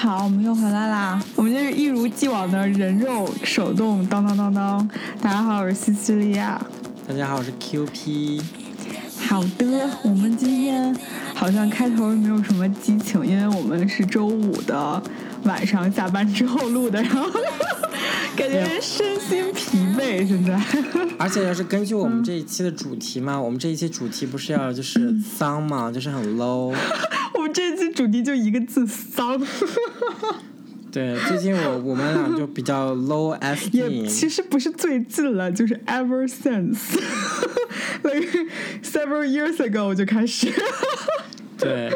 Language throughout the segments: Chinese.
好，我们又回来啦！我们就是一如既往的人肉手动当当当当。大家好，我是西西利亚。大家好，我是 QP。好的，我们今天好像开头没有什么激情，因为我们是周五的晚上下班之后录的，然后感觉身心疲惫，现在。而且要是根据我们这一期的主题嘛，我们这一期主题不是要就是脏嘛，就是很 low。我们这期主题就一个字丧。对，最近我我们俩就比较 low s。也其实不是最近了，就是 ever since，like several years ago 我就开始。对，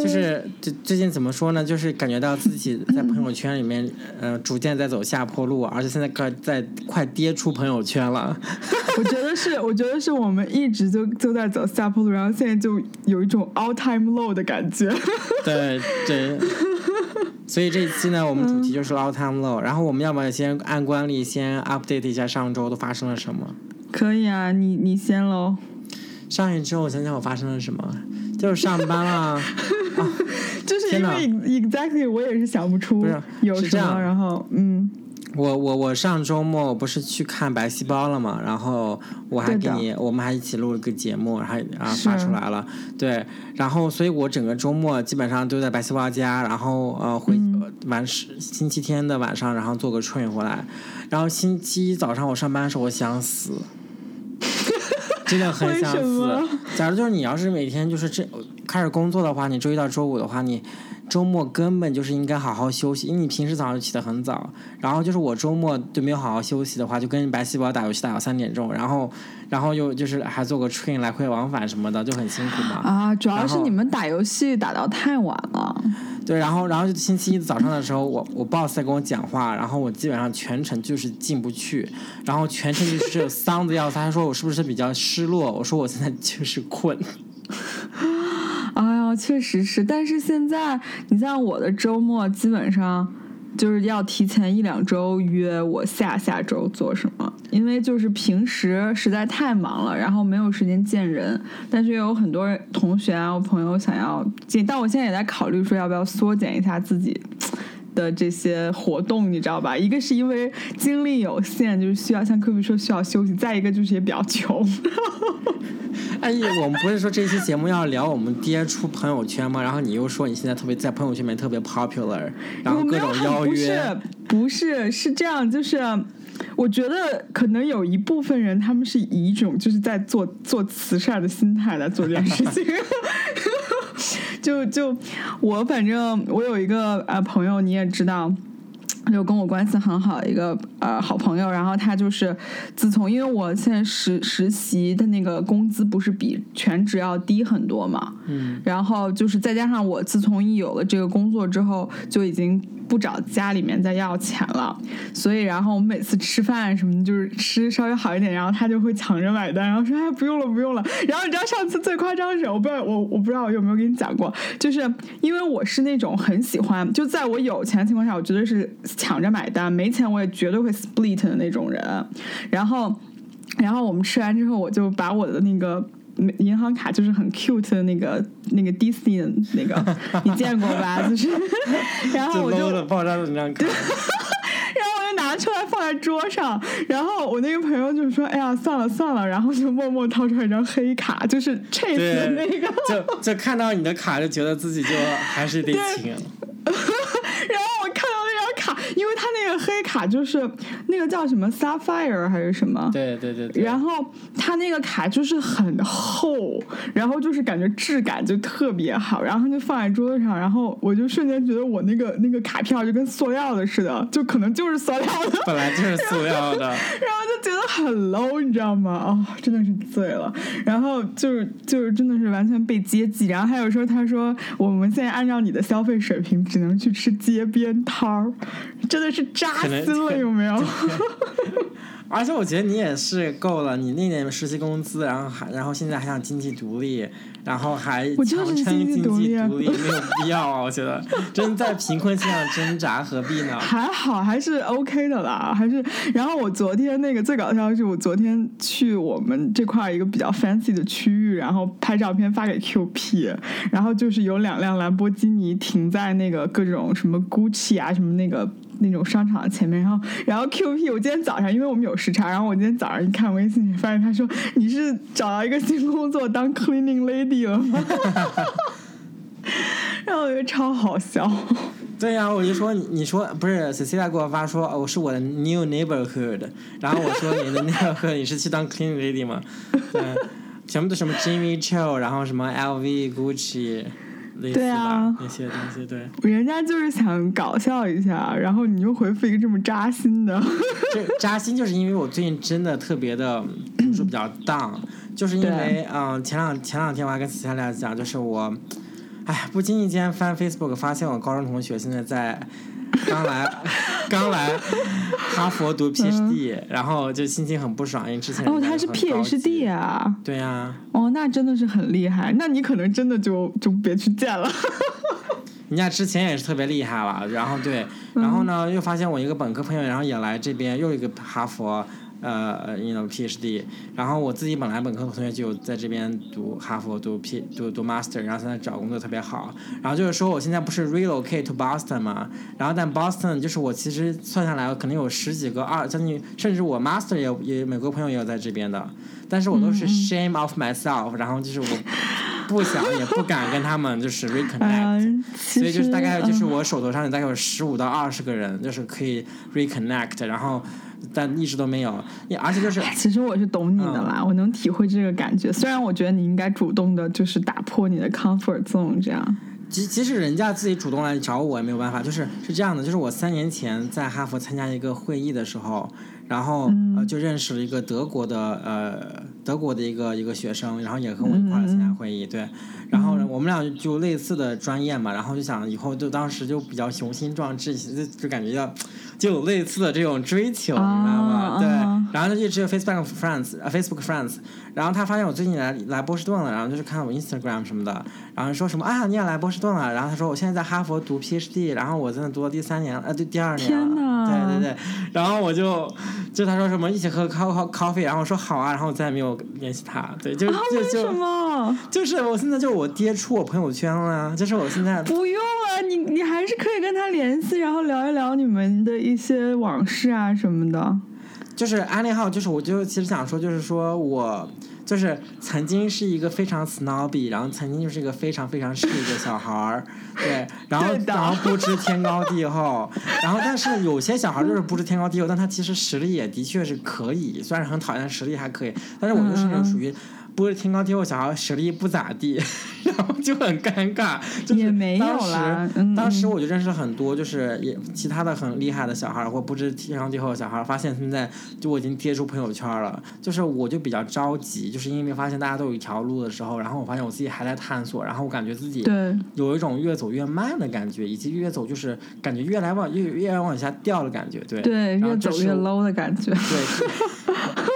就是最最近怎么说呢？就是感觉到自己在朋友圈里面，呃，逐渐在走下坡路，而且现在快在快跌出朋友圈了。我觉得是，我觉得是我们一直就就在走下坡路，然后现在就有一种 all time low 的感觉。对对。所以这一期呢，我们主题就是 all time low。然后我们要不要先按惯例先 update 一下上周都发生了什么？可以啊，你你先喽。上一周我想想我发生了什么。就是上班了，就是因为 exactly 我也是想不出有什么，然后嗯，我我我上周末我不是去看白细胞了嘛，然后我还给你，我们还一起录了个节目，然后然后发出来了，对，然后所以我整个周末基本上都在白细胞家，然后呃回晚星期天的晚上，然后做个 train 回来，然后星期一早上我上班的时候我想死。真的很想死。假如就是你要是每天就是这开始工作的话，你周一到周五的话，你周末根本就是应该好好休息，因为你平时早上起得很早。然后就是我周末就没有好好休息的话，就跟白细胞打游戏打到三点钟，然后 然后又就是还做个 train 来回往返什么的，就很辛苦嘛。啊，主要是你们打游戏打到太晚了。对，然后，然后星期一早上的时候，我我 boss 在跟我讲话，然后我基本上全程就是进不去，然后全程就是丧的要死。他说我是不是比较失落？我说我现在就是困。哎呀，确实是，但是现在你像我的周末基本上。就是要提前一两周约我下下周做什么，因为就是平时实在太忙了，然后没有时间见人。但是有很多同学啊，我朋友想要见，但我现在也在考虑说要不要缩减一下自己的这些活动，你知道吧？一个是因为精力有限，就是需要像科比说需要休息；再一个就是也比较穷。哎呀，我们不是说这期节目要聊我们跌出朋友圈吗？然后你又说你现在特别在朋友圈里面特别 popular，然后各种邀约，不是不是是这样，就是我觉得可能有一部分人他们是以一种就是在做做慈善的心态来做这件事情。就就我反正我有一个呃朋友，你也知道。就跟我关系很好的一个呃好朋友，然后他就是自从因为我现在实实习的那个工资不是比全职要低很多嘛，嗯，然后就是再加上我自从一有了这个工作之后，就已经不找家里面再要钱了，所以然后我们每次吃饭什么，就是吃稍微好一点，然后他就会抢着买单，然后说哎不用了不用了，然后你知道上次最夸张的是，我不知道我我不知道我有没有跟你讲过，就是因为我是那种很喜欢就在我有钱的情况下，我绝对是。抢着买单，没钱我也绝对会 split 的那种人。然后，然后我们吃完之后，我就把我的那个银行卡，就是很 cute 的那个那个 Disney 那个，你见过吧？就是，然后我就爆炸的那张卡，然后我就拿出来放在桌上。然后我那个朋友就说：“哎呀，算了算了。”然后就默默掏出来一张黑卡，就是 Chase 的那个。就就看到你的卡，就觉得自己就还是得请。然后我看到那张卡，因为他那个黑卡就是那个叫什么 Sapphire 还是什么？对对对。然后他那个卡就是很厚，然后就是感觉质感就特别好，然后就放在桌子上，然后我就瞬间觉得我那个那个卡片就跟塑料的似的，就可能就是塑料的。本来就是塑料的。然后就觉得很 low，你知道吗？哦，真的是醉了。然后就是就是真的是完全被接济。然后还有说他说我们现在按照你的消费水平。只能去吃街边摊儿，真的是扎心了，有没有？而且我觉得你也是够了，你那点实习工资，然后还然后现在还想经济独立，然后还我强撑经济独立，没有必要啊！我觉得，真在贫困线上挣扎，何必呢？还好，还是 OK 的啦，还是。然后我昨天那个最搞笑的是，我昨天去我们这块一个比较 fancy 的区域，然后拍照片发给 QP，然后就是有两辆兰博基尼停在那个各种什么 Gucci 啊，什么那个。那种商场前面，然后，然后 Q P，我今天早上因为我们有时差，然后我今天早上一看微信，发现他说你是找到一个新工作当 cleaning lady 了吗？然后我觉得超好笑。对呀，我就说你你说不是 Cecilia 给我发说我是我的 new neighborhood，然后我说你的 neighborhood 你是去当 cleaning lady 吗？嗯，全部都什么 Jimmy Choo，然后什么 LV、Gucci 对啊，那些东西对，人家就是想搞笑一下，然后你又回复一个这么扎心的。这扎心就是因为我最近真的特别的，说比较 down，就是因为嗯，前两前两天我还跟其他俩讲，就是我，哎，不经意间翻 Facebook 发现我高中同学现在在。刚来，刚来哈佛读 PhD，然后就心情很不爽，因为之前哦他是 PhD 啊，对呀，哦那真的是很厉害，那你可能真的就就别去见了。人家之前也是特别厉害了，然后对，然后呢又发现我一个本科朋友，然后也来这边，又一个哈佛。呃，you know PhD，然后我自己本来本科同学就在这边读哈佛读 P 读读 Master，然后现在找工作特别好，然后就是说我现在不是 relocate to Boston 嘛，然后但 Boston 就是我其实算下来可能有十几个二将近，甚至我 Master 也也美国朋友也有在这边的，但是我都是 shame of myself，然后就是我不想也不敢跟他们就是 reconnect，所以就是大概就是我手头上大概有十五到二十个人就是可以 reconnect，然后。但一直都没有，而且就是，其实我是懂你的啦，我能体会这个感觉。虽然我觉得你应该主动的，就是打破你的 comfort zone 这样。即即使人家自己主动来找我，也没有办法。就是是这样的，就是我三年前在哈佛参加一个会议的时候。然后呃就认识了一个德国的呃德国的一个一个学生，然后也和我一块儿参加会议，对，然后我们俩就类似的专业嘛，然后就想以后就当时就比较雄心壮志，就就感觉要就有类似的这种追求，你知道吗？对，然后他就只有 Facebook friends，Facebook friends，然后他发现我最近来来波士顿了，然后就是看我 Instagram 什么的，然后说什么啊你也来波士顿了，然后他说我现在在哈佛读 PhD，然后我在那读了第三年，呃对第二年了，对对对，然后我就。就他说什么一起喝 coffee coffee，然后我说好啊，然后我再也没有联系他。对，就就就就是我现在就我爹出我朋友圈了，这是我现在不用啊，你你还是可以跟他联系，然后聊一聊你们的一些往事啊什么的。就是安利号，就是我就其实想说，就是说我。就是曾经是一个非常 snobby，然后曾经就是一个非常非常势利的小孩儿，对，然后然后不知天高地厚，然后 但是有些小孩就是不知天高地厚，但他其实实力也的确是可以，虽然很讨厌，实力还可以，但是我就是那种属于。不是天高地厚，小孩实力不咋地，然后就很尴尬。也没有啦。当时我就认识了很多，就是也其他的很厉害的小孩，或不知天高地厚的小孩。发现现在就我已经贴出朋友圈了，就是我就比较着急，就是因为发现大家都有一条路的时候，然后我发现我自己还在探索，然后我感觉自己有一种越走越慢的感觉，以及越走就是感觉越来往越越来往下掉的感觉，对。对，越走越 low 的感觉。对。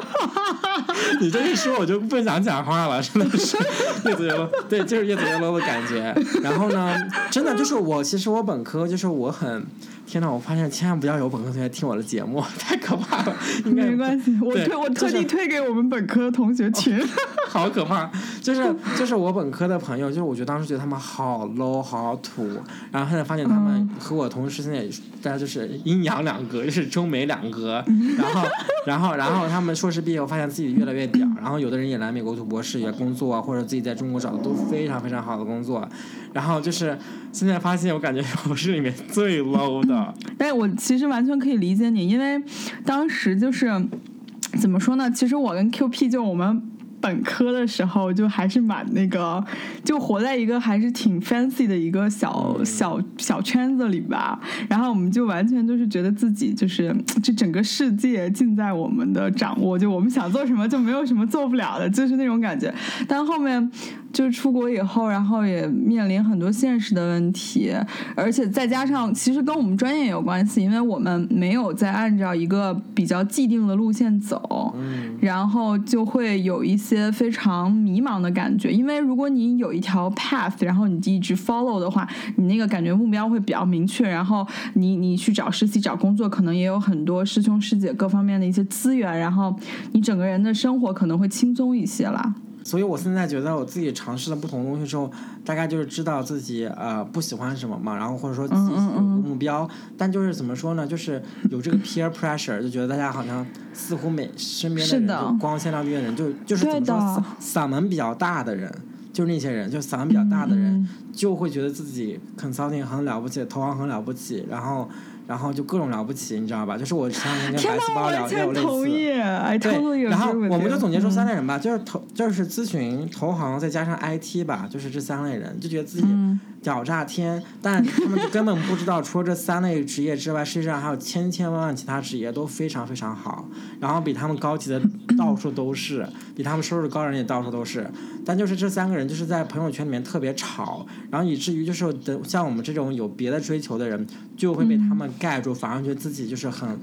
你这一说，我就不想讲话了，真的是越走越对，就是越走越 low 的感觉。然后呢，真的就是我，其实我本科就是我很。天呐！我发现千万不要有本科同学听我的节目，太可怕了。应该没关系，我推我特地推给我们本科同学群。好可怕！就是就是我本科的朋友，就是我觉得当时觉得他们好 low 好土，然后现在发现他们和我同时现在大家就是阴阳两隔，就是中美两隔。然后然后然后他们硕士毕业，我发现自己越来越屌。然后有的人也来美国读博士，也工作，或者自己在中国找的都非常非常好的工作。然后就是现在发现，我感觉我是里面最 low 的。但，我其实完全可以理解你，因为当时就是怎么说呢？其实我跟 Q P 就我们。本科的时候就还是蛮那个，就活在一个还是挺 fancy 的一个小小小圈子里吧。然后我们就完全就是觉得自己就是这整个世界尽在我们的掌握，就我们想做什么就没有什么做不了的，就是那种感觉。但后面就是出国以后，然后也面临很多现实的问题，而且再加上其实跟我们专业有关系，因为我们没有在按照一个比较既定的路线走，嗯，然后就会有一些非常迷茫的感觉。因为如果你有一条 path，然后你一直 follow 的话，你那个感觉目标会比较明确，然后你你去找实习、找工作，可能也有很多师兄师姐各方面的一些资源，然后你整个人的生活可能会轻松一些啦。所以我现在觉得我自己尝试了不同的东西之后，大概就是知道自己呃不喜欢什么嘛，然后或者说自己有个目标，但就是怎么说呢，就是有这个 peer pressure，就觉得大家好像似乎每身边的人就光鲜亮丽的人，就就是怎么说嗓门比较大的人，就是那些人，就嗓门比较大的人，就会觉得自己 consulting 很了不起，投行很了不起，然后。然后就各种了不起，你知道吧？就是我前两天跟白细胞聊也有类似，对。然后我们就总结出三类人吧，就是投，就是咨询、投行，再加上 IT 吧，就是这三类人，就觉得自己屌炸天，但他们根本不知道，除了这三类职业之外，世界上还有千千万万其他职业都非常非常好，然后比他们高级的到处都是，比他们收入高人也到处都是。但就是这三个人就是在朋友圈里面特别吵，然后以至于就是等像我们这种有别的追求的人，就会被他们。盖住，反而觉得自己就是很，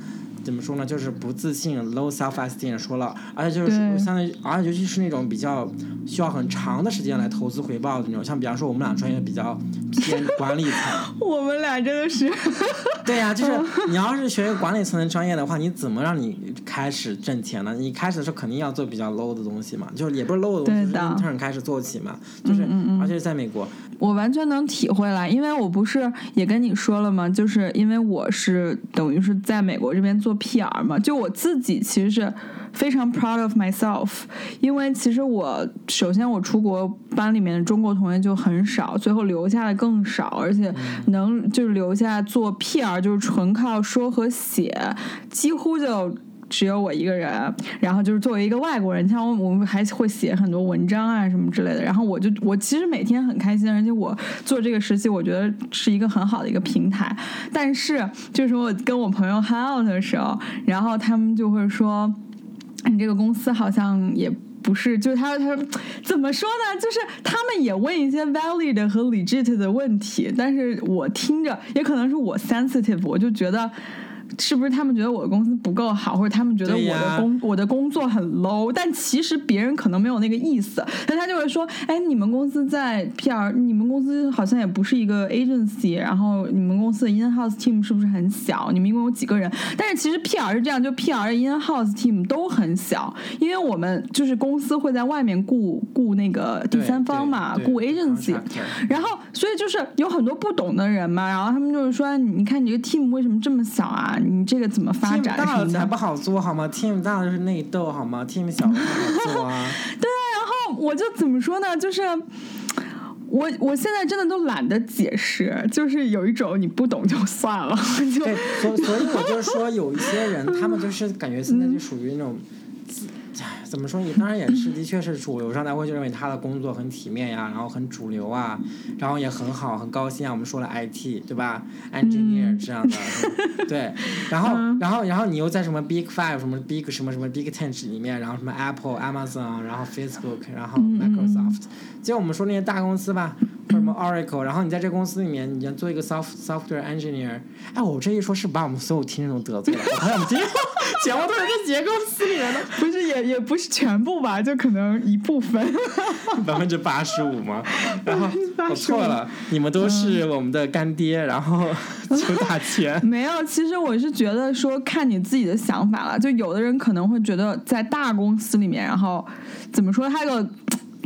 怎么说呢？就是不自信，low self esteem 说了，而且就是相当于，而且尤其是那种比较需要很长的时间来投资回报的那种，像比方说我们俩专业比较偏管理层，我们俩真的是，对呀，就是 你要是学管理层的专业的话，你怎么让你开始挣钱呢？你开始的时候肯定要做比较 low 的东西嘛，就是也不是 low 的东西，就是 intern 开始做起嘛，就是而且在美国。我完全能体会啦，因为我不是也跟你说了吗？就是因为我是等于是在美国这边做 PR 嘛，就我自己其实是非常 proud of myself，因为其实我首先我出国班里面的中国同学就很少，最后留下的更少，而且能就是留下做 PR 就是纯靠说和写，几乎就。只有我一个人，然后就是作为一个外国人，像我，我们还会写很多文章啊什么之类的。然后我就，我其实每天很开心，而且我做这个实习，我觉得是一个很好的一个平台。但是，就是我跟我朋友 hang out 的时候，然后他们就会说，你这个公司好像也不是，就是他他怎么说呢？就是他们也问一些 valid 和 legit 的问题，但是我听着，也可能是我 sensitive，我就觉得。是不是他们觉得我的公司不够好，或者他们觉得我的工我的工作很 low？但其实别人可能没有那个意思，但他就会说：“哎，你们公司在 PR，你们公司好像也不是一个 agency，然后你们公司的 in house team 是不是很小？你们一共有几个人？但是其实 PR 是这样，就 PR in house team 都很小，因为我们就是公司会在外面雇雇那个第三方嘛，雇 agency，然后所以就是有很多不懂的人嘛，然后他们就是说：你看你这个 team 为什么这么小啊？”你这个怎么发展？team 大了才不好做好吗？team 大的是内斗好吗？team 小了才好做啊。对啊，然后我就怎么说呢？就是我我现在真的都懒得解释，就是有一种你不懂就算了。就所所以，我就说有一些人，他们就是感觉现在就属于那种。怎么说？你当然也是，的确是主流上大家会就认为他的工作很体面呀，然后很主流啊，然后也很好，很高兴啊。我们说了 IT 对吧？Engineer 这样的，对。然后，然后，然后你又在什么 Big Five 什么 Big 什么什么 Big Ten 里面，然后什么 Apple、Amazon，然后 Facebook，然后 Microsoft。就我们说那些大公司吧。什么 Oracle，然后你在这公司里面，你要做一个 soft software engineer。哎，我这一说，是把我们所有听众都得罪了。我们今天 节目都是在杰公司里面的，不是也也不是全部吧，就可能一部分，百分之八十五吗？然后我错了，你们都是我们的干爹，然后 求打钱。没有，其实我是觉得说看你自己的想法了。就有的人可能会觉得在大公司里面，然后怎么说，他个。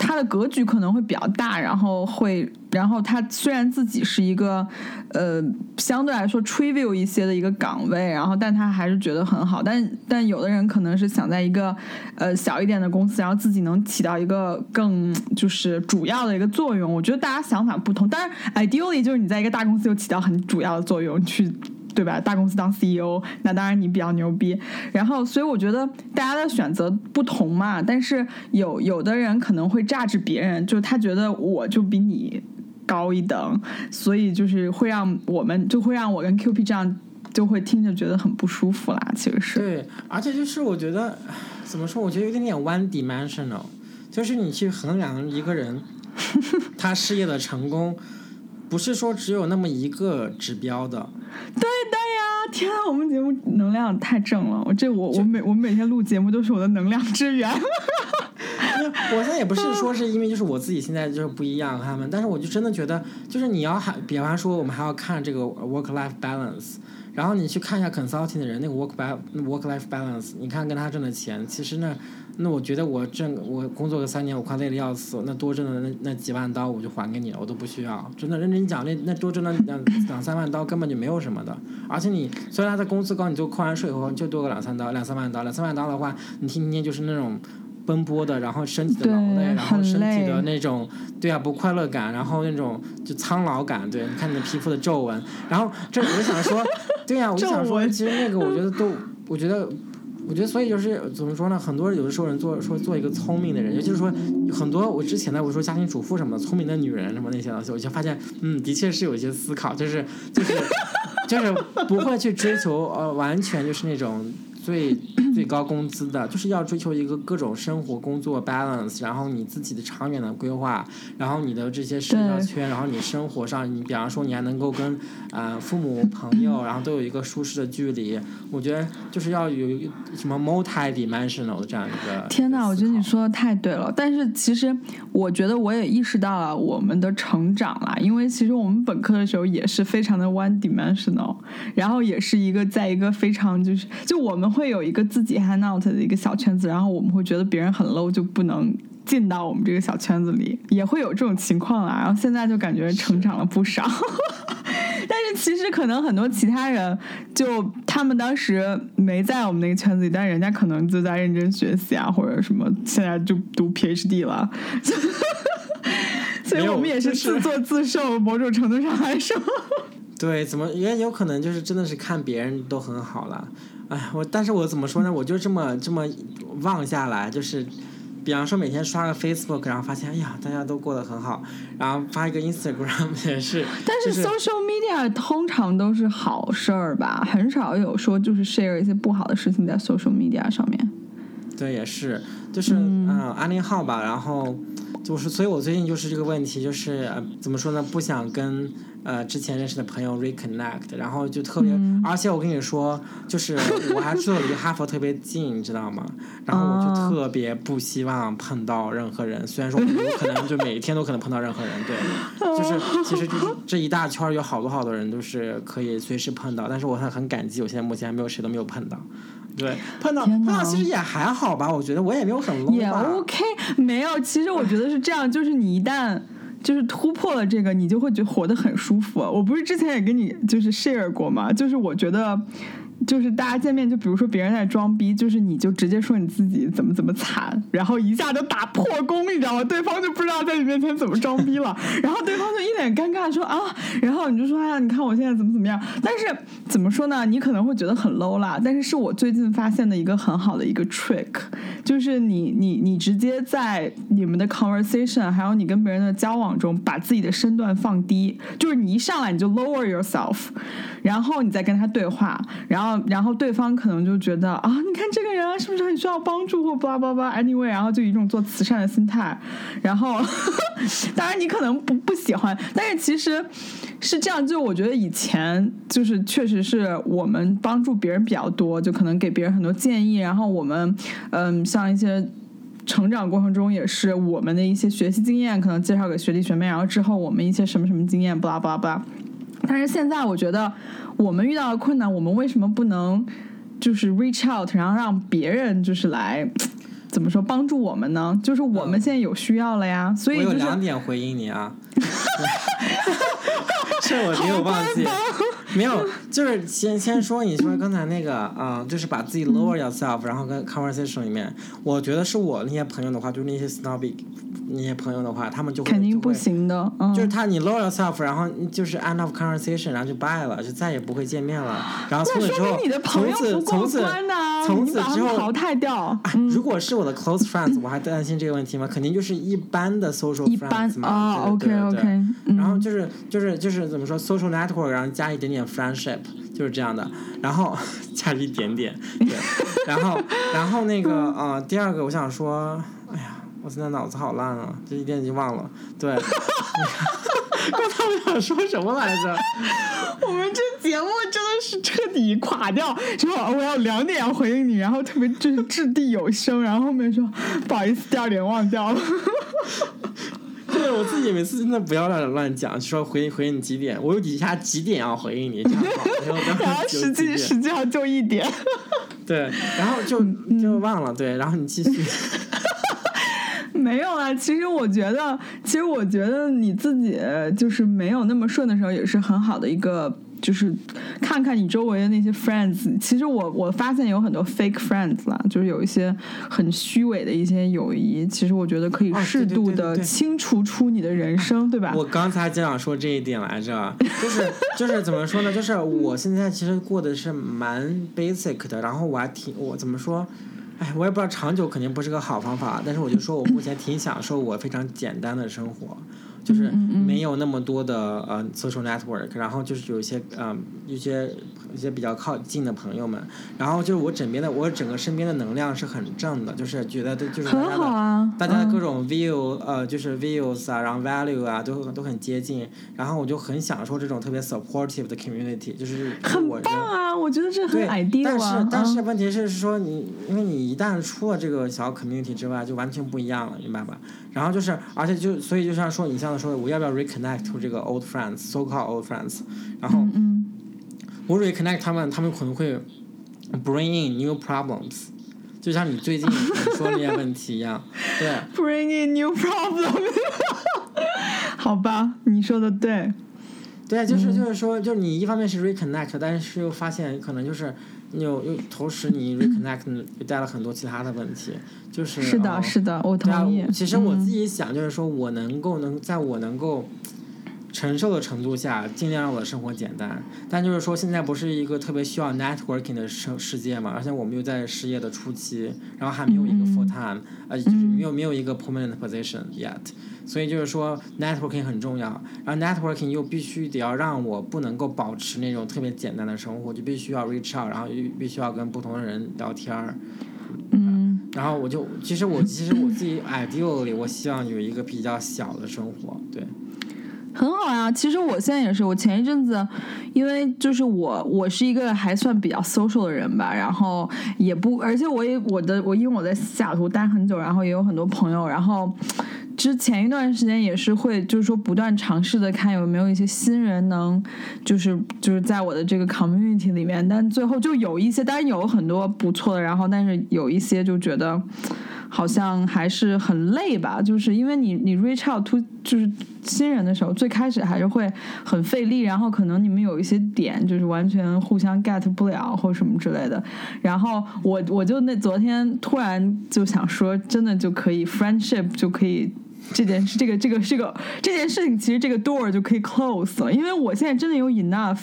他的格局可能会比较大，然后会，然后他虽然自己是一个，呃，相对来说 trivial 一些的一个岗位，然后但他还是觉得很好。但但有的人可能是想在一个，呃，小一点的公司，然后自己能起到一个更就是主要的一个作用。我觉得大家想法不同，当然 ideally 就是你在一个大公司又起到很主要的作用去。对吧？大公司当 CEO，那当然你比较牛逼。然后，所以我觉得大家的选择不同嘛。但是有有的人可能会榨制别人，就是他觉得我就比你高一等，所以就是会让我们就会让我跟 Q P 这样就会听着觉得很不舒服啦。其实是对，而且就是我觉得怎么说？我觉得有点点 one dimensional，就是你去衡量一个人 他事业的成功，不是说只有那么一个指标的。对的呀！天啊，我们节目能量太正了。我这我我每我每天录节目都是我的能量之源。我现在也不是说是因为就是我自己现在就是不一样他们，但是我就真的觉得，就是你要还，比方说我们还要看这个 work life balance，然后你去看一下 consulting 的人那个 work b work life balance，你看跟他挣的钱，其实呢，那我觉得我挣我工作个三年，我快累的要死，那多挣的那那几万刀我就还给你了，我都不需要，真的认真讲，那那多挣的两两三万刀根本就没有什么的，而且你虽然他的工资高，你就扣完税以后就多个两三刀两三万刀，两三万刀的话，你天天就是那种。奔波的，然后身体的劳累，然后身体的那种，对啊，不快乐感，然后那种就苍老感，对，你看你的皮肤的皱纹，然后这我就想说，对呀，我就想说，其实那个我觉得都，我觉得，我觉得所以就是怎么说呢？很多有的时候人做说做一个聪明的人，也就是说很多我之前呢我说家庭主妇什么聪明的女人什么那些东西，我就发现，嗯，的确是有一些思考，就是就是就是不会去追求呃完全就是那种。最最高工资的，就是要追求一个各种生活工作 balance，然后你自己的长远的规划，然后你的这些社交圈，然后你生活上，你比方说你还能够跟呃父母朋友，然后都有一个舒适的距离，我觉得就是要有什么 multi-dimensional 的这样一个。天哪，我觉得你说的太对了。但是其实我觉得我也意识到了我们的成长啦，因为其实我们本科的时候也是非常的 one-dimensional，然后也是一个在一个非常就是就我们。会有一个自己 hang out 的一个小圈子，然后我们会觉得别人很 low 就不能进到我们这个小圈子里，也会有这种情况啦。然后现在就感觉成长了不少，但是其实可能很多其他人就他们当时没在我们那个圈子里，但人家可能就在认真学习啊，或者什么，现在就读 PhD 了。所以我们也是自作自受，某种程度上来说。对，怎么也有可能就是真的是看别人都很好了。哎，我但是我怎么说呢？我就这么这么望下来，就是，比方说每天刷个 Facebook，然后发现哎呀，大家都过得很好，然后发一个 Instagram 也是。但是 social media 通常都是好事儿吧，很少有说就是 share 一些不好的事情在 social media 上面。对，也是，就是嗯，安利号吧，然后就是，所以我最近就是这个问题，就是怎么说呢？不想跟。呃，之前认识的朋友 reconnect，然后就特别，而且我跟你说，就是我还住的离哈佛特别近，你知道吗？然后我就特别不希望碰到任何人，虽然说我可能就每一天都可能碰到任何人，对，就是其实就是这一大圈有好多好多人都是可以随时碰到，但是我很很感激，我现在目前还没有谁都没有碰到，对，碰到碰到其实也还好吧，我觉得我也没有很 low 也 OK，没有，其实我觉得是这样，就是你一旦。就是突破了这个，你就会觉得活得很舒服。我不是之前也跟你就是 share 过吗？就是我觉得。就是大家见面，就比如说别人在装逼，就是你就直接说你自己怎么怎么惨，然后一下就打破功，你知道吗？对方就不知道在你面前怎么装逼了，然后对方就一脸尴尬说啊，然后你就说哎呀，你看我现在怎么怎么样？但是怎么说呢？你可能会觉得很 low 啦，但是是我最近发现的一个很好的一个 trick，就是你你你直接在你们的 conversation，还有你跟别人的交往中，把自己的身段放低，就是你一上来你就 lower yourself，然后你再跟他对话，然后。然后对方可能就觉得啊，你看这个人是不是很需要帮助或巴拉巴拉，anyway，然后就以一种做慈善的心态，然后 当然你可能不不喜欢，但是其实是这样，就我觉得以前就是确实是我们帮助别人比较多，就可能给别人很多建议，然后我们嗯，像一些成长过程中也是我们的一些学习经验，可能介绍给学弟学妹，然后之后我们一些什么什么经验，巴拉巴拉巴拉。但是现在我觉得。我们遇到的困难，我们为什么不能就是 reach out，然后让别人就是来怎么说帮助我们呢？就是我们现在有需要了呀，所以我有两点回应你啊。这我没有忘记，没有，就是先先说你说刚才那个啊，就是把自己 lower yourself，然后跟 conversation 里面，我觉得是我那些朋友的话，就是那些 snobby。那些朋友的话，他们就肯定不行的，就是他你 lower yourself，然后就是 end of conversation，然后就 bye 了，就再也不会见面了。然后从此之后，从此从此从此之后淘汰掉。如果是我的 close friends，我还担心这个问题吗？肯定就是一般的 social friends 嘛。OK OK。然后就是就是就是怎么说 social network，然后加一点点 friendship，就是这样的。然后加一点点，对。然后 然后那个呃，第二个我想说，哎呀。我现在脑子好烂啊，这一点已经忘了。对，刚才我想说什么来着？我们这节目真的是彻底垮掉，之后我要两点要回应你，然后特别就是掷地有声，然后后面说不好意思，第二点忘掉了。对，我自己每次真的不要乱乱讲，说回回应你几点，我有以下几点要回应你，然后实际实际上就一点。对，然后就就忘了，对，然后你继续。没有啊，其实我觉得，其实我觉得你自己就是没有那么顺的时候，也是很好的一个。就是看看你周围的那些 friends，其实我我发现有很多 fake friends 啦，就是有一些很虚伪的一些友谊。其实我觉得可以适度的清除出你的人生，对吧？我刚才就想说这一点来着，就是就是怎么说呢？就是我现在其实过的是蛮 basic 的，然后我还挺我怎么说？哎，我也不知道长久肯定不是个好方法，但是我就说我目前挺享受我非常简单的生活。就是没有那么多的呃 social network，然后就是有一些嗯一些一些比较靠近的朋友们，然后就是我枕边的我整个身边的能量是很正的，就是觉得就是大家的大家的各种 view 呃就是 views 啊，然后 value 啊都都很接近，然后我就很享受这种特别 supportive 的 community，就是很棒啊，我觉得这很 ideal 啊。但是但是问题是说你因为你一旦出了这个小 community 之外，就完全不一样了，明白吧？然后就是，而且就所以就像说你像说，我要不要 reconnect to 这个 old friends，so called old friends，然后我 reconnect 他们，他们可能会 bring in new problems，就像你最近说那些问题一样，对。bring in new problems，好吧，你说的对。对，就是就是说，就是你一方面是 reconnect，但是又发现可能就是。你又又同时你 reconnect 又带了很多其他的问题，就是是的，是的，我同意。其实我自己想就是说我能够能在我能够承受的程度下，尽量让我的生活简单。但就是说现在不是一个特别需要 networking 的世世界嘛，而且我们又在失业的初期，然后还没有一个 full time，呃，就是没有没有一个 permanent position yet。所以就是说，networking 很重要，然后 networking 又必须得要让我不能够保持那种特别简单的生活，就必须要 reach out，然后又必须要跟不同的人聊天儿。嗯。然后我就，其实我其实我自己 ideal 里，我希望有一个比较小的生活，对。很好呀，其实我现在也是，我前一阵子，因为就是我，我是一个还算比较 social 的人吧，然后也不，而且我也我的我因为我在西雅图待很久，然后也有很多朋友，然后。之前一段时间也是会，就是说不断尝试的看有没有一些新人能，就是就是在我的这个 community 里面，但最后就有一些，当然有很多不错的，然后但是有一些就觉得好像还是很累吧，就是因为你你 reach out to 就是新人的时候，最开始还是会很费力，然后可能你们有一些点就是完全互相 get 不了或什么之类的，然后我我就那昨天突然就想说，真的就可以 friendship 就可以。这件事，这个这个这个这件事情，其实这个 door 就可以 close 了，因为我现在真的有 enough，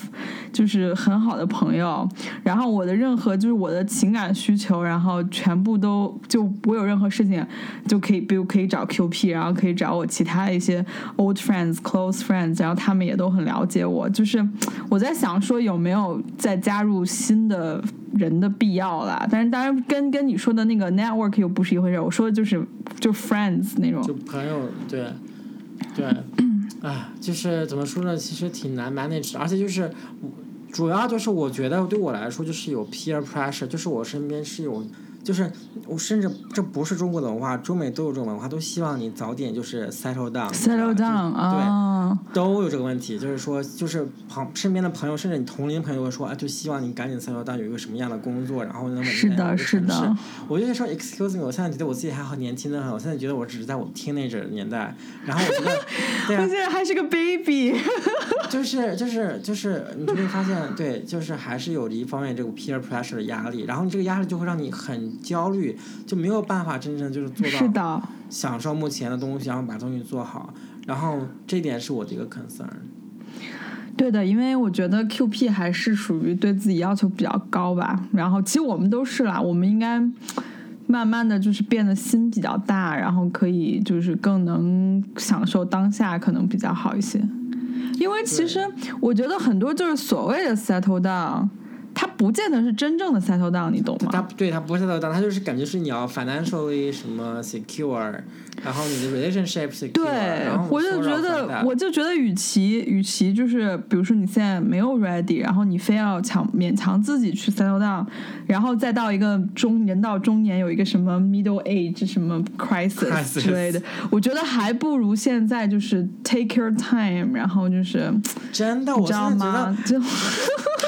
就是很好的朋友，然后我的任何就是我的情感需求，然后全部都就我有任何事情就可以，比如可以找 QP，然后可以找我其他一些 old friends、close friends，然后他们也都很了解我。就是我在想说有没有再加入新的人的必要啦，但是当然跟跟你说的那个 network 又不是一回事，我说的就是就 friends 那种。就朋友。对，对，啊，就是怎么说呢？其实挺难 manage，而且就是主要就是我觉得对我来说就是有 peer pressure，就是我身边是有。就是我甚至这不是中国的文化，中美都有这种文化，都希望你早点就是 settle down。settle down 啊，对，都有这个问题。就是说，就是旁身边的朋友，甚至你同龄朋友会说啊，就希望你赶紧 settle down，有一个什么样的工作，然后能稳定在一个城市。我就说 excuse me，我现在觉得我自己还好年轻的很，我现在觉得我只是在我 teenager 年代，然后我觉得，对啊，我现在还是个 baby。就是就是就是，你就会发现，对，就是还是有一方面这个 peer pressure 的压力，然后你这个压力就会让你很。焦虑就没有办法真正就是做到享受目前的东西，然后把东西做好。然后这点是我的一个 concern。对的，因为我觉得 QP 还是属于对自己要求比较高吧。然后其实我们都是啦，我们应该慢慢的就是变得心比较大，然后可以就是更能享受当下，可能比较好一些。因为其实我觉得很多就是所谓的 settle down。它不见得是真正的 settle down，你懂吗？他对他不是 settle down，他就是感觉是你要 financially 什么 secure，然后你的 relationship secure。对，我就觉得，我就觉得，与其与其就是，比如说你现在没有 ready，然后你非要强勉强自己去 settle down，然后再到一个中人到中年有一个什么 middle age 什么 crisis 之类的，我觉得还不如现在就是 take your time，然后就是真的，我知道吗？就。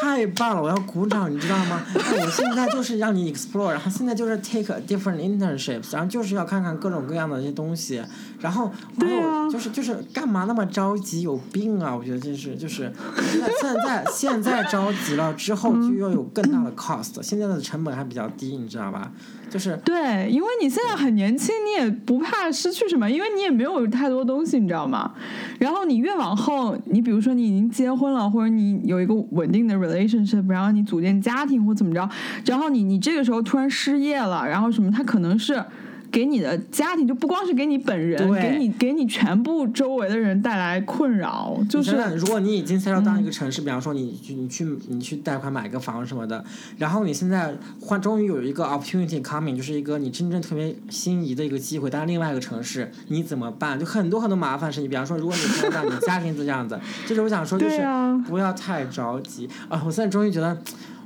太棒了！我要鼓掌，你知道吗？我现在就是让你 explore，然后现在就是 take different internships，然后就是要看看各种各样的一些东西，然后对就是就是干嘛那么着急？有病啊！我觉得这是就是现在现在现在着急了，之后就要有更大的 cost，现在的成本还比较低，你知道吧？就是对，因为你现在很年轻，你也不怕失去什么，因为你也没有太多东西，你知道吗？然后你越往后，你比如说你已经结婚了，或者你有一个稳定的 relationship，然后你组建家庭或怎么着，然后你你这个时候突然失业了，然后什么，他可能是。给你的家庭就不光是给你本人，给你给你全部周围的人带来困扰。就是如果你已经塞到当一个城市，比方说你你去你去贷款买个房什么的，然后你现在换终于有一个 opportunity coming，就是一个你真正特别心仪的一个机会，但是另外一个城市你怎么办？就很多很多麻烦事情。比方说，如果你塞到你家庭这样子，就是我想说，就是不要太着急啊！我现在终于觉得。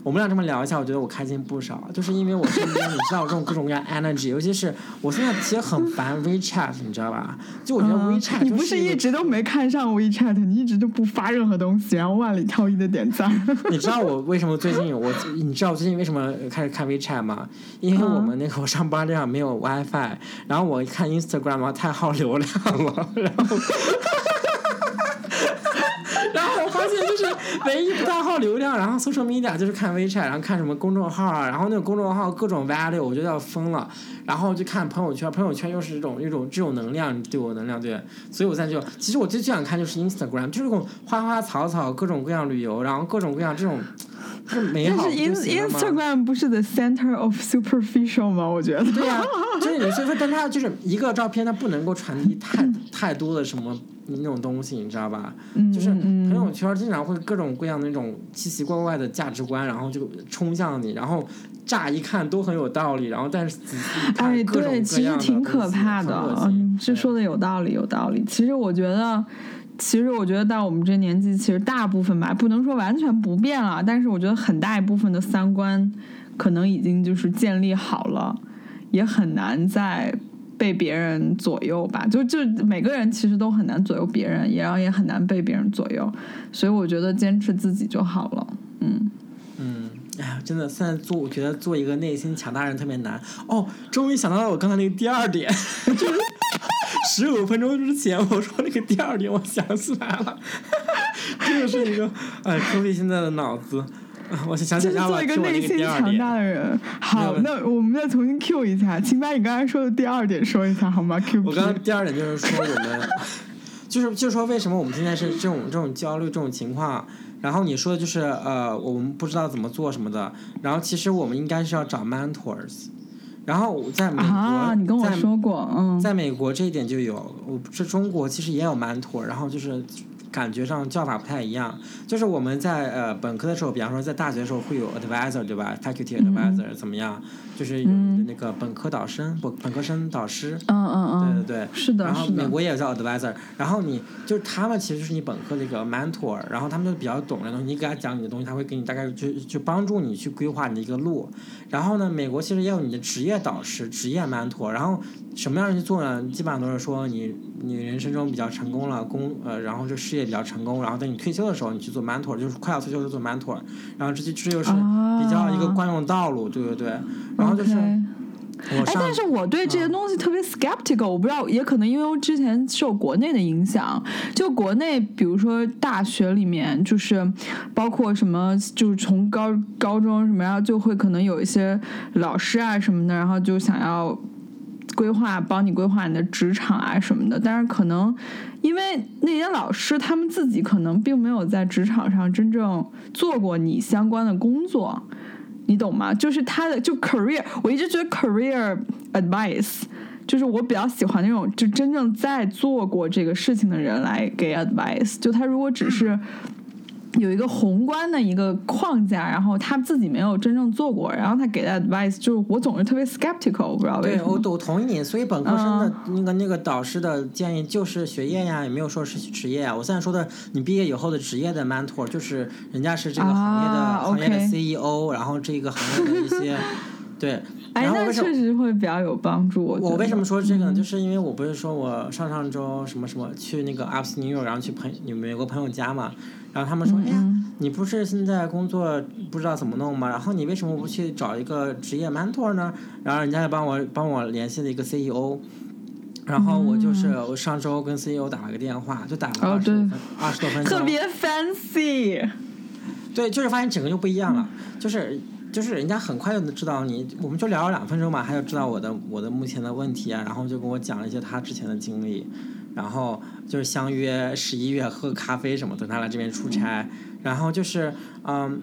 我们俩这么聊一下，我觉得我开心不少，就是因为我身边你知道这种各种各样 energy，尤其是我现在其实很烦 WeChat，你知道吧？就我觉得 WeChat 你不是一直都没看上 WeChat，你一直都不发任何东西，然后万里挑一的点赞。你知道我为什么最近我你知道我最近为什么开始看 WeChat 吗？因为我们那个我上班地方没有 WiFi，然后我一看 Instagram 嘛太耗流量了，然后。唯一不太耗流量，然后 social media 就是看 WeChat，然后看什么公众号啊，然后那个公众号各种 value，我觉得要疯了。然后就看朋友圈，朋友圈又是一种一种这种能量对我能量对，所以我现在就其实我最最想看就是 Instagram，就是这种花花草草各种各样旅游，然后各种各样这种。是美好但是 Instagram 不是 the center of superficial 吗？我觉得。对呀，就是所以说，但它就是一个照片，它不能够传递太 太多的什么那种东西，你知道吧？就是朋友圈经常会各种各样的那种奇奇怪怪的价值观，然后就冲向你，然后乍一看都很有道理，然后但是仔细看各种各样的其实挺可怕的。嗯，是说的有道理，有道理。其实我觉得。其实我觉得到我们这年纪，其实大部分吧，不能说完全不变了，但是我觉得很大一部分的三观可能已经就是建立好了，也很难再被别人左右吧。就就每个人其实都很难左右别人，也然后也很难被别人左右，所以我觉得坚持自己就好了。嗯嗯，哎呀，真的现在做，我觉得做一个内心强大人特别难。哦，终于想到了我刚才那个第二点，就是。十五分钟之前我说那个第二点，我想起来了，真 的是一个哎，科比现在的脑子，我想起来了，做一个内心强大的人。好，那我们再重新 Q 一下，请把你刚才说的第二点说一下好吗？Q。我刚刚第二点就是说我们，就是就是说为什么我们现在是这种这种焦虑这种情况，然后你说的就是呃我们不知道怎么做什么的，然后其实我们应该是要找 mentors。然后在美国你跟我说过嗯，在美国这一点就有，我是中国其实也有 mentor，，然后就是感觉上叫法不太一样。就是我们在呃本科的时候，比方说在大学的时候会有 advisor 对吧？faculty advisor 怎么样？就是有那个本科导生，本本科生导师。嗯嗯嗯。对对对。是的。然后美国也叫 advisor，然后你就是他们其实就是你本科的一个 mentor，然后他们就比较懂这东西，你给他讲你的东西，他会给你大概就就帮助你去规划你的一个路。然后呢，美国其实也有你的职业导师、职业 mentor，然后什么样人去做呢？基本上都是说你你人生中比较成功了，工呃，然后这事业比较成功，然后等你退休的时候，你去做 mentor，就是快要退休就做 mentor，然后这就这就是比较一个惯用道路，对对对。然后就是，哎，但是我对这些东西特别 skeptical，我不知道，也可能因为我之前受国内的影响，就国内比如说大学里面，就是包括什么，就是从高高中什么，然后就会可能有一些老师啊什么的，然后就想要规划，帮你规划你的职场啊什么的，但是可能因为那些老师他们自己可能并没有在职场上真正做过你相关的工作。你懂吗？就是他的就 career，我一直觉得 career advice 就是我比较喜欢那种就真正在做过这个事情的人来给 advice。就他如果只是有一个宏观的一个框架，然后他自己没有真正做过，然后他给的 advice 就是我总是特别 skeptical，我不知道为什么。对，我我同意你。所以本科生的那个那个导师的建议就是学业呀，也没有说是职业啊。我现在说的，你毕业以后的职业的 mentor 就是人家是这个行业的行业的 CEO，然后这个行业的一些 对。哎，那确实会比较有帮助。我为什么说这个呢？就是因为我不是说我上上周什么什么去那个 Ups New York，然后去朋你美国朋友家嘛。然后他们说：“哎呀，你不是现在工作不知道怎么弄吗？然后你为什么不去找一个职业 mentor 呢？”然后人家就帮我帮我联系了一个 CEO。然后我就是我上周跟 CEO 打了个电话，就打了二十分二十多分钟。特别 fancy。对，就是发现整个就不一样了，就是就是人家很快就能知道你，我们就聊了两分钟嘛，他就知道我的我的目前的问题啊，然后就跟我讲了一些他之前的经历。然后就是相约十一月喝咖啡什么，等他来这边出差。然后就是嗯，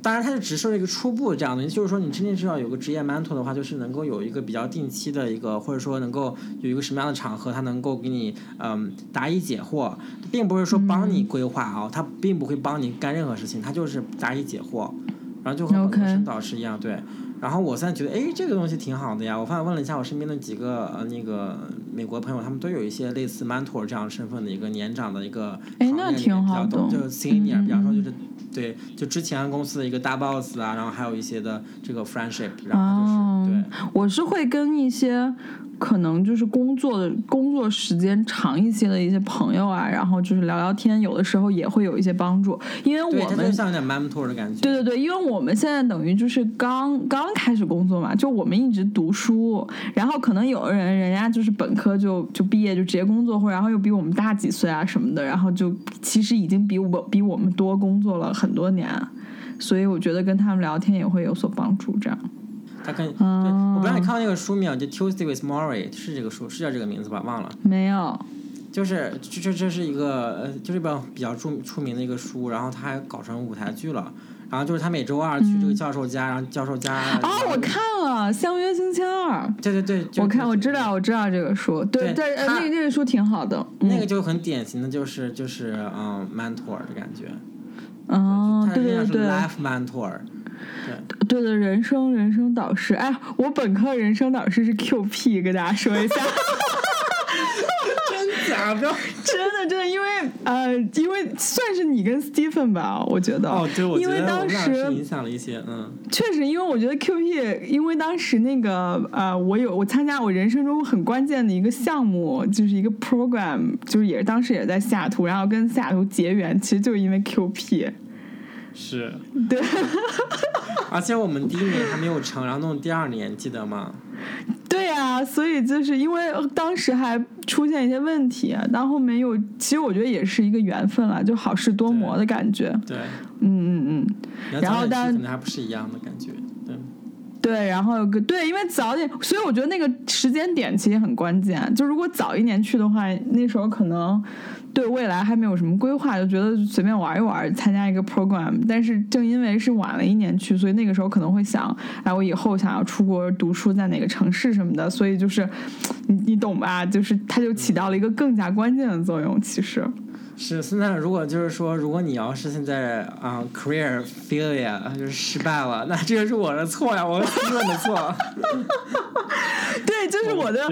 当然他就只是一个初步这样的，就是说你真正知道有个职业 mentor 的话，就是能够有一个比较定期的一个，或者说能够有一个什么样的场合，他能够给你嗯答疑解惑，并不是说帮你规划啊，他并不会帮你干任何事情，他就是答疑解惑，然后就和本科生导师一样，对。然后我现在觉得，哎，这个东西挺好的呀。我发现问了一下我身边的几个呃那个美国朋友，他们都有一些类似 mentor 这样身份的一个年长的一个行业里面比较懂，就 senior，比方说就是对，就之前公司的一个大 boss 啊，然后还有一些的这个 friendship，然后就是对。我是会跟一些。可能就是工作的工作时间长一些的一些朋友啊，然后就是聊聊天，有的时候也会有一些帮助。因为我们像有点 mentor 的感觉。对对对，因为我们现在等于就是刚刚开始工作嘛，就我们一直读书，然后可能有的人人家就是本科就就毕业就直接工作，或然后又比我们大几岁啊什么的，然后就其实已经比我比我们多工作了很多年，所以我觉得跟他们聊天也会有所帮助，这样。他跟对，我不知道你看过那个书没有？就 Tuesday with Mori 是这个书，是叫这个名字吧？忘了。没有。就是这这这是一个呃，就是本比较著出名的一个书，然后他还搞成舞台剧了。然后就是他每周二去这个教授家，然后教授家。哦，我看了《相约星期二》。对对对。我看，我知道，我知道这个书。对对，那那个书挺好的。那个就很典型的就是就是嗯，mentor 的感觉。哦，对对对。Life mentor。对的，人生人生导师，哎，我本科人生导师是 Q P，跟大家说一下。真假的？真的真的，因为呃，因为算是你跟 Stephen 吧，我觉得。哦，对，我觉得当时影响了一些，嗯。确实，因为我觉得 Q P，因为当时那个呃，我有我参加我人生中很关键的一个项目，就是一个 program，就是也是当时也在西雅图，然后跟西雅图结缘，其实就是因为 Q P。是，对，而且我们第一年还没有成，然后弄第二年，记得吗？对啊，所以就是因为当时还出现一些问题，但后面又，其实我觉得也是一个缘分了，就好事多磨的感觉。对，嗯嗯嗯。然后但可能还不是一样的感觉，对。对，然后有个对，因为早点，所以我觉得那个时间点其实很关键。就如果早一年去的话，那时候可能。对未来还没有什么规划，就觉得随便玩一玩，参加一个 program。但是正因为是晚了一年去，所以那个时候可能会想，哎，我以后想要出国读书，在哪个城市什么的。所以就是，你你懂吧？就是它就起到了一个更加关键的作用。其实是现在，如果就是说，如果你要是现在啊，career failure 就是失败了，那这个是我的错呀，我是你的错。对，就是我的，我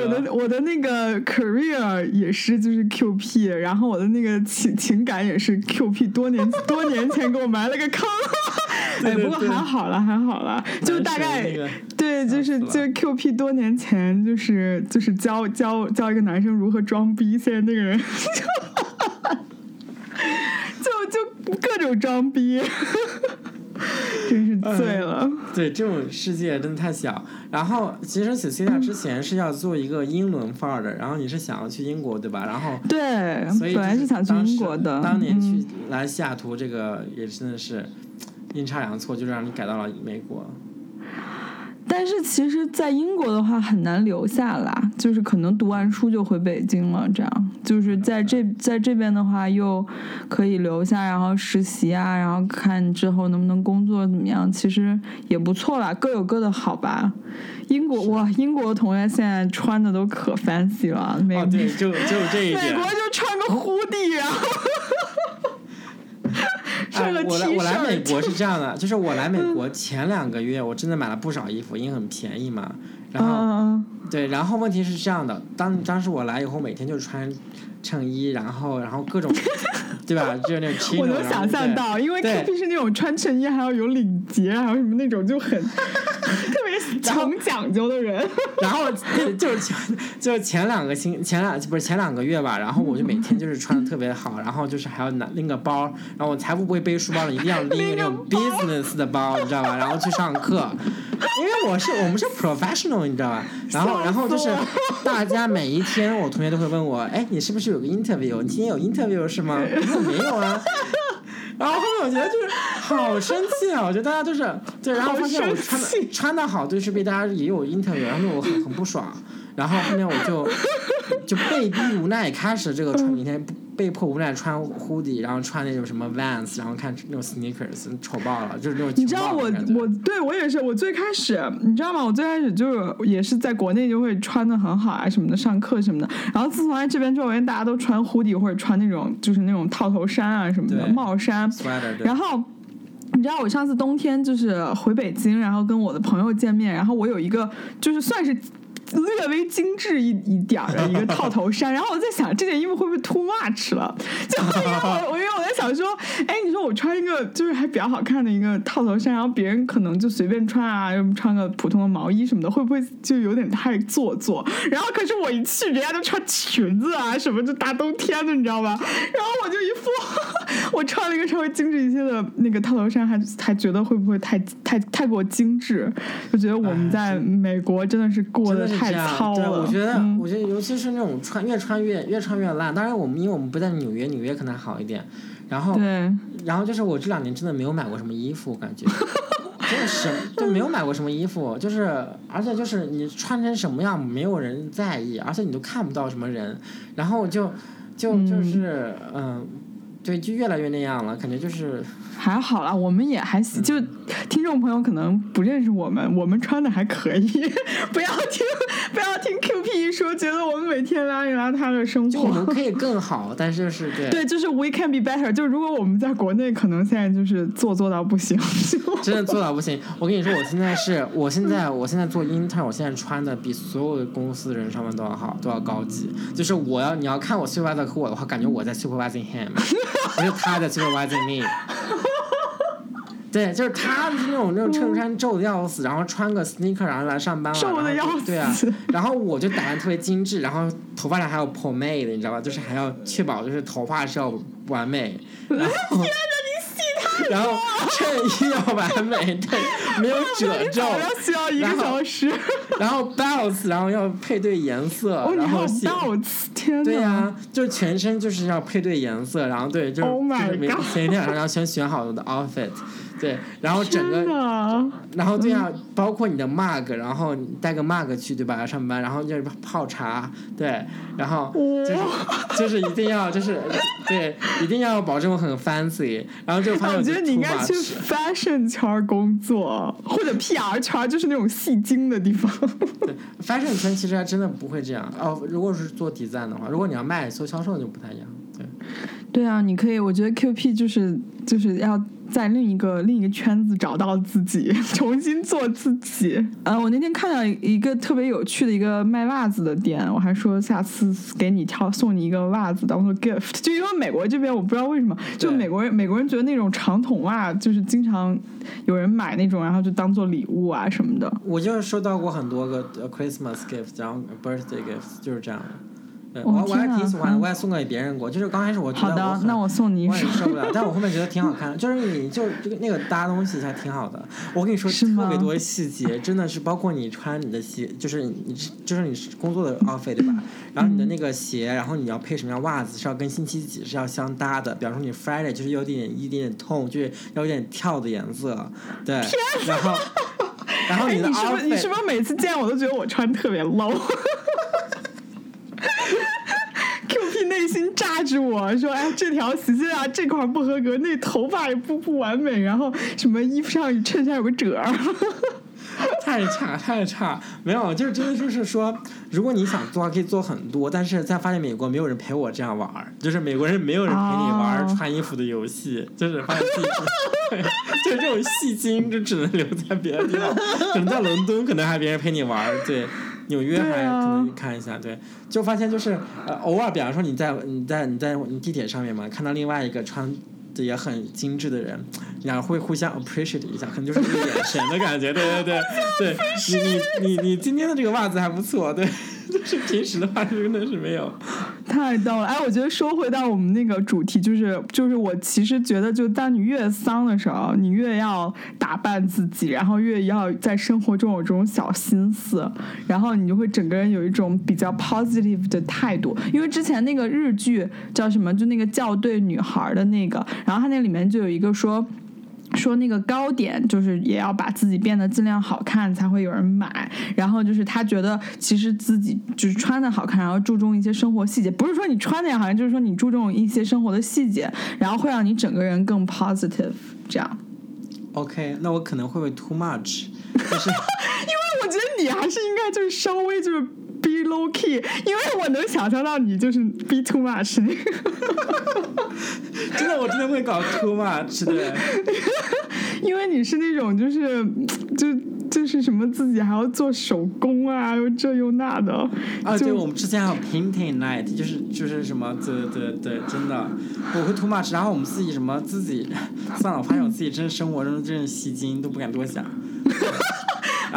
我的我的那个 career 也是就是 Q P，然后我的那个情情感也是 Q P，多年多年前给我埋了个坑，哎，不过还好了，还好了，就大概对，就是就 Q P 多年前就是就是教教教一个男生如何装逼，现在那个人就就各种装逼。真是醉了。对，这种世界真的太小。然后，其实 Cecilia 之前是要做一个英伦范儿的，然后你是想要去英国，对吧？然后，对，所以本来是想去英国的。当年去来西雅图，这个也真的是阴差阳错，就让你改到了美国。但是其实，在英国的话很难留下啦，就是可能读完书就回北京了。这样，就是在这在这边的话，又可以留下，然后实习啊，然后看之后能不能工作怎么样，其实也不错啦，各有各的好吧。英国哇，英国的同学现在穿的都可 fancy 了，美对，就就这一 美国就穿个 hoodie 啊。穿个 T 恤。我来我来美国是这样的，就是我来美国前两个月，我真的买了不少衣服，因为很便宜嘛。然后对，然后问题是这样的，当当时我来以后，每天就穿。衬衣，然后，然后各种，对吧？就是那种。我能想象到，因为 K P 是那种穿衬衣还要有领结，还有什么那种就很 特别讲讲究的人。然后就是前就是前两个星前两不是前两个月吧，然后我就每天就是穿的特别好，然后就是还要拿拎个包，然后我才不会背书包呢，一定要拎一个那种 business 的包，你知道吧？然后去上课，因为我是我们是 professional，你知道吧？然后然后就是大家每一天，我同学都会问我，哎，你是不是？有个 interview，你今天有 interview 是吗？没有啊。然后后面我觉得就是好生气啊！我觉得大家都是对，然后发现我穿的穿的好，就是被大家也有 interview，然后我很很不爽。然后后面我就就被逼无奈开始这个穿明天被迫无奈穿 hoodie，然后穿那种什么 Vans，然后看那种 sneakers，丑爆了，就是那种。你知道我我对我也是，我最开始你知道吗？我最开始就是也是在国内就会穿的很好啊什么的，上课什么的。然后自从来这边之后，因为大家都穿 hoodie 或者穿那种就是那种套头衫啊什么的帽衫，然后你知道我上次冬天就是回北京，然后跟我的朋友见面，然后我有一个就是算是。略微精致一一点的一个套头衫，然后我在想这件衣服会不会 too much 了？就因为我，我又在想说，哎，你说我穿一个就是还比较好看的一个套头衫，然后别人可能就随便穿啊，又穿个普通的毛衣什么的，会不会就有点太做作？然后可是我一去，人家都穿裙子啊什么，就大冬天的，你知道吧？然后我就一副我穿了一个稍微精致一些的那个套头衫，还还觉得会不会太太太过精致？就觉得我们在美国真的是过得。太糙了，对，我觉得，我觉得尤其是那种穿越穿越越穿越烂。当然，我们因为我们不在纽约，纽约可能还好一点。然后，然后就是我这两年真的没有买过什么衣服，感觉 真的是就没有买过什么衣服。就是而且就是你穿成什么样，没有人在意，而且你都看不到什么人。然后就就就是嗯。对，就越来越那样了，感觉就是还好啦，我们也还行。就听众朋友可能不认识我们，我们穿的还可以。不要听，不要听 Q P 一说，觉得我们每天邋里邋遢的生活。我们 可以更好，但是是对。对，就是 We can be better。就如果我们在国内，可能现在就是做做到不行。真的做到不行。我跟你说，我现在是，我现在，我现在做 intern，我现在穿的比所有的公司的人上面都要好，都要高级。就是我要，你要看我 supervisor 和我的话，感觉我在 supervising him。不是他的 supervising me，对，就是他是那种那种衬衫皱的要死，然后穿个 sneaker 然后来上班了，皱的要死，对啊，然后我就打扮特别精致，然后头发上还有 pomade，你知道吧？就是还要确保就是头发是要完美，然后。然后衬衣要完美，对，没有褶皱。需要一个小时。然后 belts，然后要配对颜色，然后 bounce，天对呀，就全身就是要配对颜色，然后对，就是就是每前一天晚上要先选好我的 outfit。对，然后整个，然后这样，包括你的 mug，然后带个 mug 去，对吧？要上班，然后就是泡茶，对，然后就是就是一定要就是对，一定要保证很 fancy，然后就发现我觉得你应该去 fashion 圈工作，或者 PR 圈，就是那种戏精的地方。对，fashion 圈其实还真的不会这样哦。如果是做 design 的话，如果你要卖做销售就不太一样。对，对啊，你可以，我觉得 QP 就是就是要。在另一个另一个圈子找到自己，重新做自己。呃，我那天看到一个特别有趣的一个卖袜子的店，我还说下次给你挑送你一个袜子当做 gift。就因为美国这边，我不知道为什么，就美国人美国人觉得那种长筒袜就是经常有人买那种，然后就当做礼物啊什么的。我就是收到过很多个 Christmas gift，然后 birthday gift，就是这样的。我我还挺喜欢的，我也送给别人过。就是刚开始我觉得我那我送你一双，受不了。但我后面觉得挺好看的，就是你就这个那个搭东西还挺好的。我跟你说，特别多细节，真的是包括你穿你的鞋，就是你就是你工作的 outfit 对吧？然后你的那个鞋，然后你要配什么样袜子，是要跟星期几是要相搭的。比方说你 Friday 就是有点一点点痛，就是要有点跳的颜色，对。然后然后你的 outfit，你是不是每次见我都觉得我穿特别 low？Q 心炸着我说：“哎，这条鞋啊，这块不合格，那头发也不不完美，然后什么衣服上衬衫有个褶儿。”太差太差，没有，就是真的就是说，如果你想做，可以做很多，但是在发现美国没有人陪我这样玩儿，就是美国人没有人陪你玩穿衣服的游戏，就是发现自己，就是这种戏精就只能留在别的地方，可能在伦敦可能还别人陪你玩儿，对，纽约还可能看一下，对，就发现就是呃偶尔，比方说你在你在你在你地铁上面嘛，看到另外一个穿的。也很精致的人，然后会互相 appreciate 一下，可能就是一个眼神的感觉，对对对，对你你你你今天的这个袜子还不错，对。是平时的话，真的是没有。太逗了！哎，我觉得说回到我们那个主题，就是就是我其实觉得，就当你越丧的时候，你越要打扮自己，然后越要在生活中有这种小心思，然后你就会整个人有一种比较 positive 的态度。因为之前那个日剧叫什么，就那个校对女孩的那个，然后它那里面就有一个说。说那个糕点就是也要把自己变得尽量好看才会有人买，然后就是他觉得其实自己就是穿的好看，然后注重一些生活细节，不是说你穿的也好像，就是说你注重一些生活的细节，然后会让你整个人更 positive 这样。OK，那我可能会不会 too much？就是 因为我觉得你还是应该就是稍微就是。be low key，因为我能想象到你就是 be too much 那个，真的我真的会搞 too much 的，因为你是那种就是就就是什么自己还要做手工啊，又这又那的。啊，对，我们之前还有 painting night，就是就是什么，对对对，真的我会 too much，然后我们自己什么自己算了，我发现我自己真的生活中真的戏精，都不敢多想。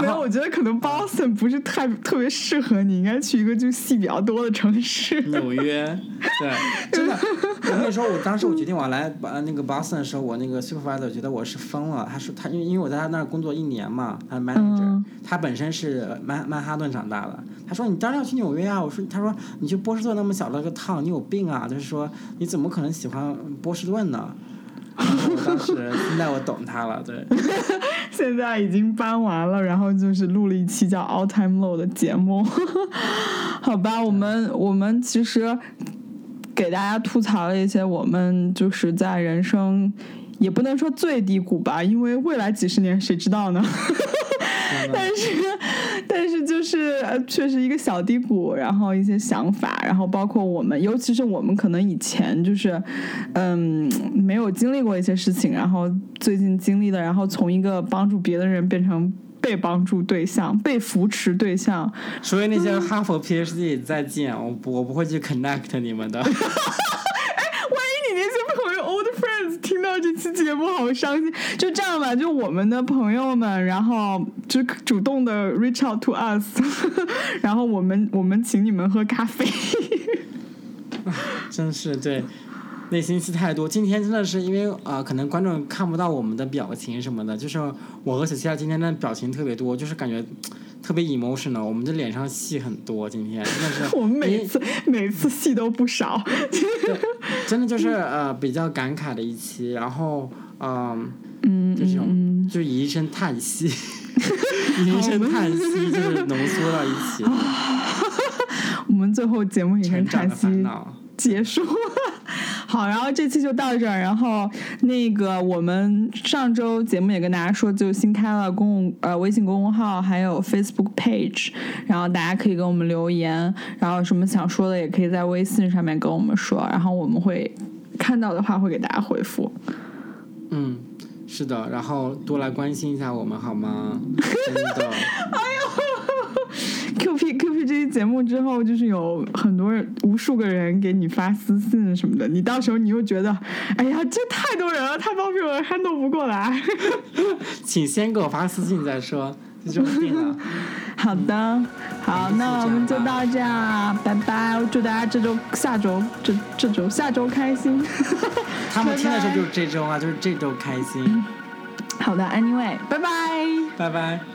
没有，我觉得可能 Boston 不是太特别适合你，应该去一个就戏比较多的城市。纽约，对，真的。我跟你说，我当时我决定我来把那个 Boston 的时候，我那个 supervisor 觉得我是疯了。他说他因为因为我在他那儿工作一年嘛，他 manager，他本身是曼曼哈顿长大的。他说你当然要去纽约啊！我说他说你去波士顿那么小的个 town，你有病啊！就是说你怎么可能喜欢波士顿呢？我当时现在我懂他了，对。现在已经搬完了，然后就是录了一期叫《All Time Low》的节目。好吧，我们我们其实给大家吐槽了一些我们就是在人生也不能说最低谷吧，因为未来几十年谁知道呢？但是，但是就是确实一个小低谷，然后一些想法，然后包括我们，尤其是我们可能以前就是，嗯，没有经历过一些事情，然后最近经历的，然后从一个帮助别的人变成被帮助对象、被扶持对象。所以那些哈佛 PhD 再见，我不我不会去 connect 你们的。听到这期节目好伤心，就这样吧，就我们的朋友们，然后就主动的 reach out to us，然后我们我们请你们喝咖啡。真是对，内心戏太多。今天真的是因为呃，可能观众看不到我们的表情什么的，就是我和小七今天的表情特别多，就是感觉。特别 emotional，我们这脸上戏很多，今天真的是。我们每次每次戏都不少。真的就是呃比较感慨的一期，然后嗯嗯，就这种就是一声叹息，一声叹息 就是浓缩到一起。我们最后节目一声叹息结束。好，然后这期就到这儿。然后那个，我们上周节目也跟大家说，就新开了公共呃微信公众号，还有 Facebook page，然后大家可以给我们留言，然后什么想说的也可以在微信上面跟我们说，然后我们会看到的话会给大家回复。嗯，是的，然后多来关心一下我们好吗？真的。哎呦。Q P Q P 这期节目之后，就是有很多人、无数个人给你发私信什么的，你到时候你又觉得，哎呀，这太多人了，太方便了，handle 不过来。请先给我发私信再说，就定了。好的，好，那我们就到这样，拜拜！祝大家这周、下周、这这周、下周开心。他们听的时候就是这周啊，就是这周开心。好的，Anyway，拜拜，拜拜。